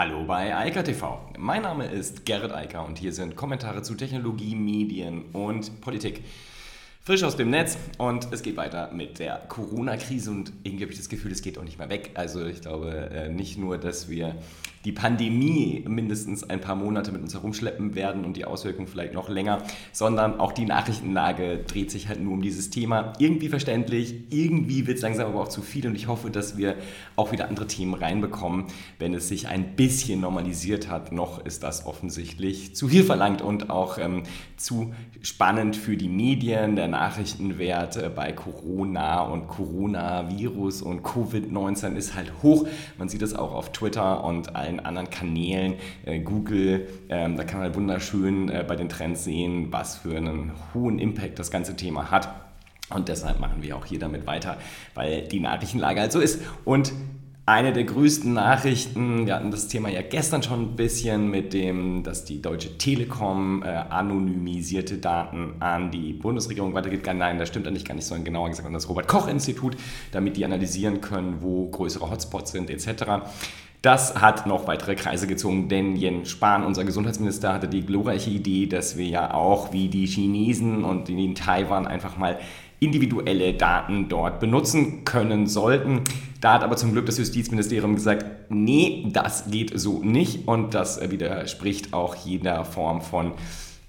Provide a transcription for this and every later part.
Hallo bei Eika TV. Mein Name ist Gerrit Eiker und hier sind Kommentare zu Technologie, Medien und Politik. Frisch aus dem Netz und es geht weiter mit der Corona-Krise und irgendwie habe ich das Gefühl, es geht auch nicht mehr weg. Also ich glaube äh, nicht nur, dass wir die Pandemie mindestens ein paar Monate mit uns herumschleppen werden und die Auswirkungen vielleicht noch länger, sondern auch die Nachrichtenlage dreht sich halt nur um dieses Thema. Irgendwie verständlich, irgendwie wird es langsam aber auch zu viel und ich hoffe, dass wir auch wieder andere Themen reinbekommen, wenn es sich ein bisschen normalisiert hat. Noch ist das offensichtlich zu viel verlangt und auch ähm, zu spannend für die Medien. Der Nachrichtenwert äh, bei Corona und Coronavirus und Covid-19 ist halt hoch. Man sieht es auch auf Twitter und allen anderen Kanälen, äh, Google, ähm, da kann man wunderschön äh, bei den Trends sehen, was für einen hohen Impact das ganze Thema hat. Und deshalb machen wir auch hier damit weiter, weil die Nachrichtenlage halt so ist. Und eine der größten Nachrichten, wir hatten das Thema ja gestern schon ein bisschen mit dem, dass die Deutsche Telekom äh, anonymisierte Daten an die Bundesregierung weitergibt. Nein, das stimmt eigentlich gar nicht, sondern genauer gesagt an das Robert-Koch-Institut, damit die analysieren können, wo größere Hotspots sind etc. Das hat noch weitere Kreise gezogen, denn Jens Spahn, unser Gesundheitsminister, hatte die glorreiche Idee, dass wir ja auch wie die Chinesen und in Taiwan einfach mal individuelle Daten dort benutzen können sollten. Da hat aber zum Glück das Justizministerium gesagt, nee, das geht so nicht und das widerspricht auch jeder Form von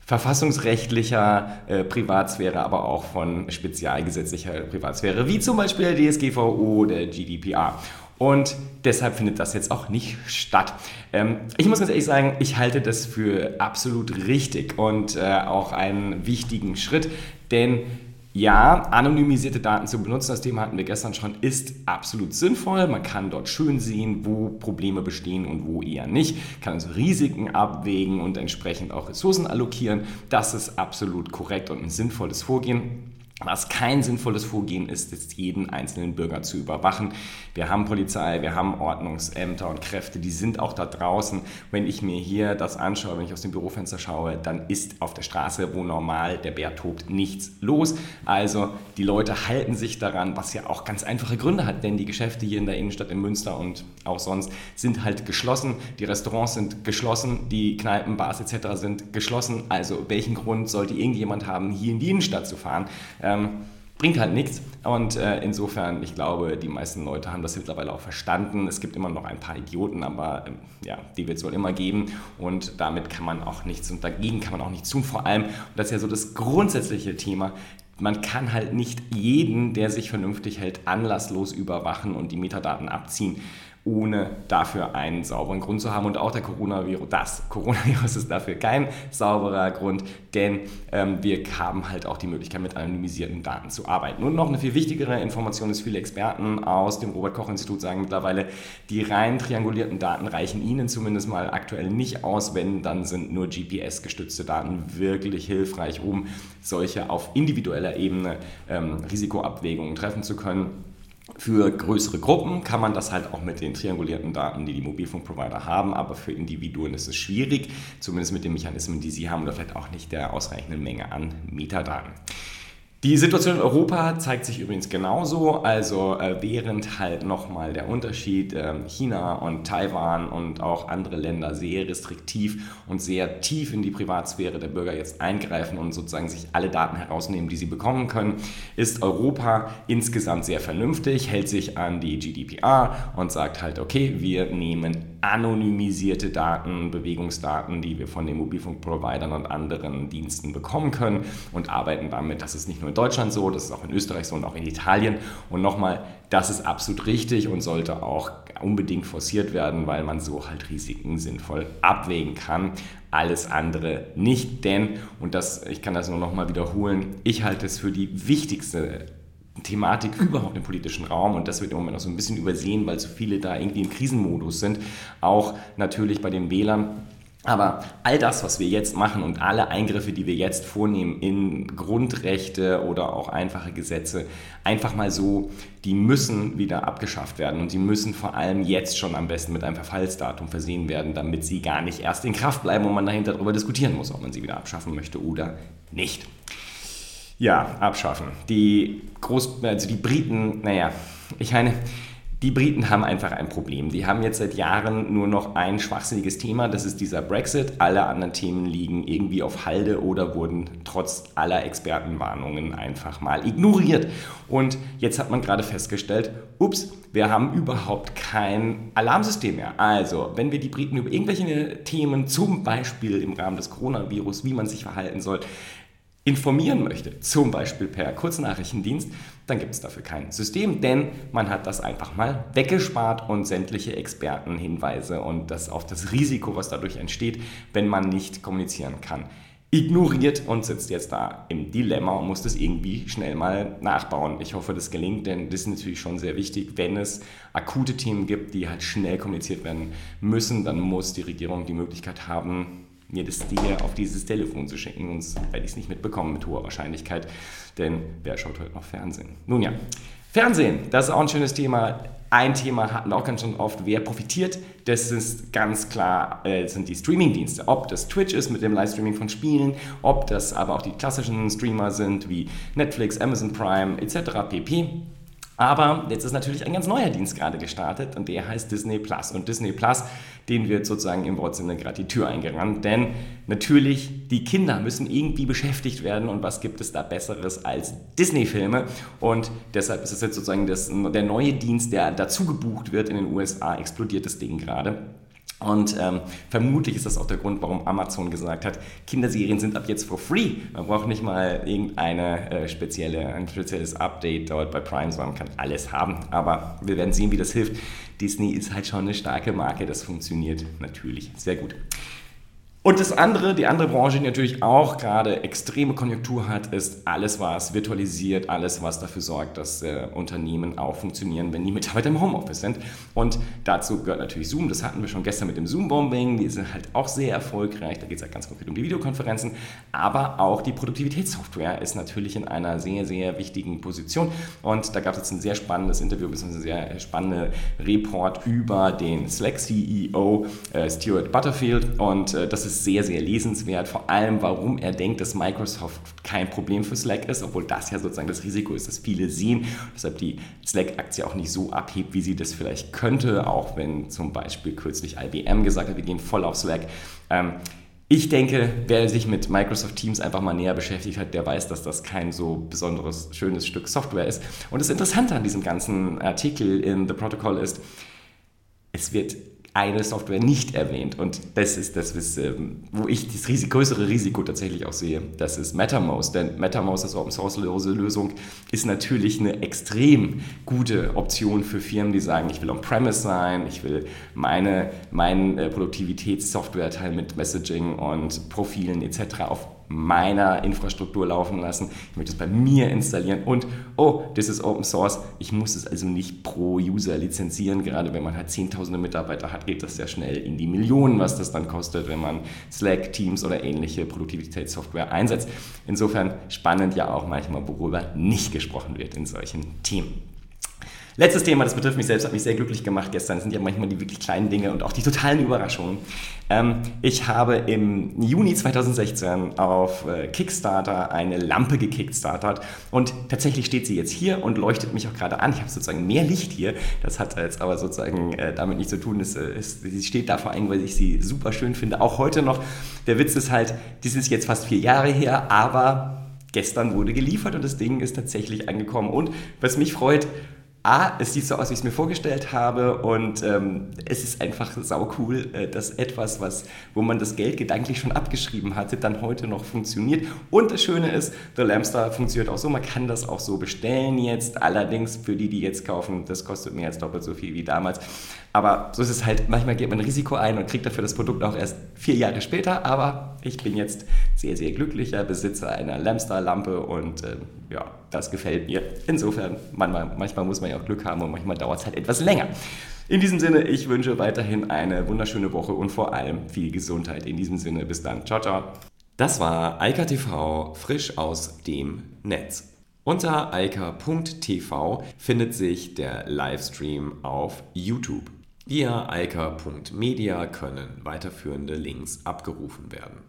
verfassungsrechtlicher äh, Privatsphäre, aber auch von spezialgesetzlicher Privatsphäre, wie zum Beispiel der DSGVO oder GDPR. Und deshalb findet das jetzt auch nicht statt. Ähm, ich muss ganz ehrlich sagen, ich halte das für absolut richtig und äh, auch einen wichtigen Schritt, denn ja, anonymisierte Daten zu benutzen, das Thema hatten wir gestern schon, ist absolut sinnvoll. Man kann dort schön sehen, wo Probleme bestehen und wo eher nicht. Kann also Risiken abwägen und entsprechend auch Ressourcen allokieren. Das ist absolut korrekt und ein sinnvolles Vorgehen. Was kein sinnvolles Vorgehen ist, ist jeden einzelnen Bürger zu überwachen. Wir haben Polizei, wir haben Ordnungsämter und Kräfte, die sind auch da draußen. Wenn ich mir hier das anschaue, wenn ich aus dem Bürofenster schaue, dann ist auf der Straße, wo normal der Bär tobt, nichts los. Also die Leute halten sich daran, was ja auch ganz einfache Gründe hat, denn die Geschäfte hier in der Innenstadt in Münster und auch sonst sind halt geschlossen. Die Restaurants sind geschlossen, die Kneipen, Bars etc. sind geschlossen. Also welchen Grund sollte irgendjemand haben, hier in die Innenstadt zu fahren? Ähm, bringt halt nichts. Und äh, insofern, ich glaube, die meisten Leute haben das mittlerweile auch verstanden. Es gibt immer noch ein paar Idioten, aber ähm, ja, die wird es wohl immer geben. Und damit kann man auch nichts und dagegen kann man auch nichts tun. Vor allem, und das ist ja so das grundsätzliche Thema, man kann halt nicht jeden, der sich vernünftig hält, anlasslos überwachen und die Metadaten abziehen ohne dafür einen sauberen Grund zu haben. Und auch der Coronavirus, das Coronavirus ist dafür kein sauberer Grund, denn ähm, wir haben halt auch die Möglichkeit, mit anonymisierten Daten zu arbeiten. Und noch eine viel wichtigere Information ist, viele Experten aus dem Robert-Koch-Institut sagen mittlerweile, die rein triangulierten Daten reichen ihnen zumindest mal aktuell nicht aus. Wenn, dann sind nur GPS-gestützte Daten wirklich hilfreich, um solche auf individueller Ebene ähm, Risikoabwägungen treffen zu können. Für größere Gruppen kann man das halt auch mit den triangulierten Daten, die die Mobilfunkprovider haben, aber für Individuen ist es schwierig, zumindest mit den Mechanismen, die sie haben oder vielleicht auch nicht der ausreichenden Menge an Metadaten. Die Situation in Europa zeigt sich übrigens genauso. Also äh, während halt nochmal der Unterschied äh, China und Taiwan und auch andere Länder sehr restriktiv und sehr tief in die Privatsphäre der Bürger jetzt eingreifen und sozusagen sich alle Daten herausnehmen, die sie bekommen können, ist Europa insgesamt sehr vernünftig, hält sich an die GDPR und sagt halt, okay, wir nehmen anonymisierte Daten, Bewegungsdaten, die wir von den Mobilfunkprovidern und anderen Diensten bekommen können und arbeiten damit. Das ist nicht nur in Deutschland so, das ist auch in Österreich so und auch in Italien. Und nochmal, das ist absolut richtig und sollte auch unbedingt forciert werden, weil man so halt Risiken sinnvoll abwägen kann. Alles andere nicht, denn, und das, ich kann das nur nochmal wiederholen, ich halte es für die wichtigste Thematik überhaupt im politischen Raum und das wird im Moment auch so ein bisschen übersehen, weil so viele da irgendwie im Krisenmodus sind. Auch natürlich bei den Wählern. Aber all das, was wir jetzt machen und alle Eingriffe, die wir jetzt vornehmen in Grundrechte oder auch einfache Gesetze, einfach mal so, die müssen wieder abgeschafft werden und sie müssen vor allem jetzt schon am besten mit einem Verfallsdatum versehen werden, damit sie gar nicht erst in Kraft bleiben und man dahinter darüber diskutieren muss, ob man sie wieder abschaffen möchte oder nicht. Ja, abschaffen. Die Groß, also die Briten, naja, ich meine, Die Briten haben einfach ein Problem. Die haben jetzt seit Jahren nur noch ein schwachsinniges Thema, das ist dieser Brexit. Alle anderen Themen liegen irgendwie auf Halde oder wurden trotz aller Expertenwarnungen einfach mal ignoriert. Und jetzt hat man gerade festgestellt, ups, wir haben überhaupt kein Alarmsystem mehr. Also, wenn wir die Briten über irgendwelche Themen, zum Beispiel im Rahmen des Coronavirus, wie man sich verhalten soll, informieren möchte, zum Beispiel per Kurznachrichtendienst, dann gibt es dafür kein System, denn man hat das einfach mal weggespart und sämtliche Expertenhinweise und das auf das Risiko, was dadurch entsteht, wenn man nicht kommunizieren kann, ignoriert und sitzt jetzt da im Dilemma und muss das irgendwie schnell mal nachbauen. Ich hoffe, das gelingt, denn das ist natürlich schon sehr wichtig, wenn es akute Themen gibt, die halt schnell kommuniziert werden müssen, dann muss die Regierung die Möglichkeit haben, mir das dir auf dieses Telefon zu schicken, sonst werde ich es nicht mitbekommen mit hoher Wahrscheinlichkeit, denn wer schaut heute noch Fernsehen? Nun ja, Fernsehen, das ist auch ein schönes Thema. Ein Thema hatten wir auch ganz schon oft, wer profitiert, das ist ganz klar, äh, sind die Streamingdienste. Ob das Twitch ist mit dem Livestreaming von Spielen, ob das aber auch die klassischen Streamer sind wie Netflix, Amazon Prime etc. pp. Aber jetzt ist natürlich ein ganz neuer Dienst gerade gestartet und der heißt Disney Plus. Und Disney Plus, den wird sozusagen im Wortsinne gerade die Tür eingerannt, denn natürlich, die Kinder müssen irgendwie beschäftigt werden und was gibt es da Besseres als Disney-Filme? Und deshalb ist es jetzt sozusagen das, der neue Dienst, der dazu gebucht wird in den USA, explodiert das Ding gerade. Und ähm, vermutlich ist das auch der Grund, warum Amazon gesagt hat, Kinderserien sind ab jetzt for free. Man braucht nicht mal irgendeine äh, spezielle, ein spezielles Update dort bei Prime, sondern kann alles haben. Aber wir werden sehen, wie das hilft. Disney ist halt schon eine starke Marke, das funktioniert natürlich sehr gut. Und das andere, die andere Branche, die natürlich auch gerade extreme Konjunktur hat, ist alles, was virtualisiert, alles, was dafür sorgt, dass äh, Unternehmen auch funktionieren, wenn die Mitarbeiter im Homeoffice sind. Und dazu gehört natürlich Zoom. Das hatten wir schon gestern mit dem Zoom-Bombing. Die sind halt auch sehr erfolgreich. Da geht es halt ganz konkret um die Videokonferenzen. Aber auch die Produktivitätssoftware ist natürlich in einer sehr, sehr wichtigen Position. Und da gab es jetzt ein sehr spannendes Interview, bzw. ein sehr spannender Report über den Slack-CEO äh, Stuart Butterfield. Und äh, das ist ist sehr, sehr lesenswert, vor allem warum er denkt, dass Microsoft kein Problem für Slack ist, obwohl das ja sozusagen das Risiko ist, dass viele sehen, deshalb die Slack-Aktie auch nicht so abhebt, wie sie das vielleicht könnte, auch wenn zum Beispiel kürzlich IBM gesagt hat, wir gehen voll auf Slack. Ähm, ich denke, wer sich mit Microsoft Teams einfach mal näher beschäftigt hat, der weiß, dass das kein so besonderes, schönes Stück Software ist. Und das Interessante an diesem ganzen Artikel in The Protocol ist, es wird eine Software nicht erwähnt. Und das ist das, was, ähm, wo ich das Risiko, größere Risiko tatsächlich auch sehe. Das ist MetaMouse. Denn MetaMouse als Open Source Lösung ist natürlich eine extrem gute Option für Firmen, die sagen, ich will on-premise sein, ich will meine, meinen äh, Produktivitätssoftware-Teil mit Messaging und Profilen etc. auf meiner Infrastruktur laufen lassen. Ich möchte es bei mir installieren und, oh, das ist Open Source. Ich muss es also nicht pro User lizenzieren. Gerade wenn man halt zehntausende Mitarbeiter hat, geht das sehr schnell in die Millionen, was das dann kostet, wenn man Slack, Teams oder ähnliche Produktivitätssoftware einsetzt. Insofern spannend ja auch manchmal, worüber nicht gesprochen wird in solchen Themen. Letztes Thema, das betrifft mich selbst, hat mich sehr glücklich gemacht gestern. Das sind ja manchmal die wirklich kleinen Dinge und auch die totalen Überraschungen. Ähm, ich habe im Juni 2016 auf äh, Kickstarter eine Lampe gekickstartert und tatsächlich steht sie jetzt hier und leuchtet mich auch gerade an. Ich habe sozusagen mehr Licht hier. Das hat jetzt aber sozusagen äh, damit nichts zu tun. Es, äh, es, sie steht da vor allem, weil ich sie super schön finde. Auch heute noch. Der Witz ist halt, dies ist jetzt fast vier Jahre her, aber gestern wurde geliefert und das Ding ist tatsächlich angekommen. Und was mich freut, A, es sieht so aus, wie ich es mir vorgestellt habe und ähm, es ist einfach sau cool, äh, dass etwas, was, wo man das Geld gedanklich schon abgeschrieben hatte, dann heute noch funktioniert. Und das Schöne ist, The Lampstar funktioniert auch so, man kann das auch so bestellen jetzt. Allerdings für die, die jetzt kaufen, das kostet mir jetzt doppelt so viel wie damals. Aber so ist es halt, manchmal geht man ein Risiko ein und kriegt dafür das Produkt auch erst vier Jahre später. Aber ich bin jetzt sehr, sehr glücklicher Besitzer einer Lamstar-Lampe und äh, ja, das gefällt mir. Insofern, manchmal, manchmal muss man ja auch Glück haben und manchmal dauert es halt etwas länger. In diesem Sinne, ich wünsche weiterhin eine wunderschöne Woche und vor allem viel Gesundheit. In diesem Sinne, bis dann. Ciao, ciao. Das war Eika TV frisch aus dem Netz. Unter eika.tv findet sich der Livestream auf YouTube. Via eika.media können weiterführende Links abgerufen werden.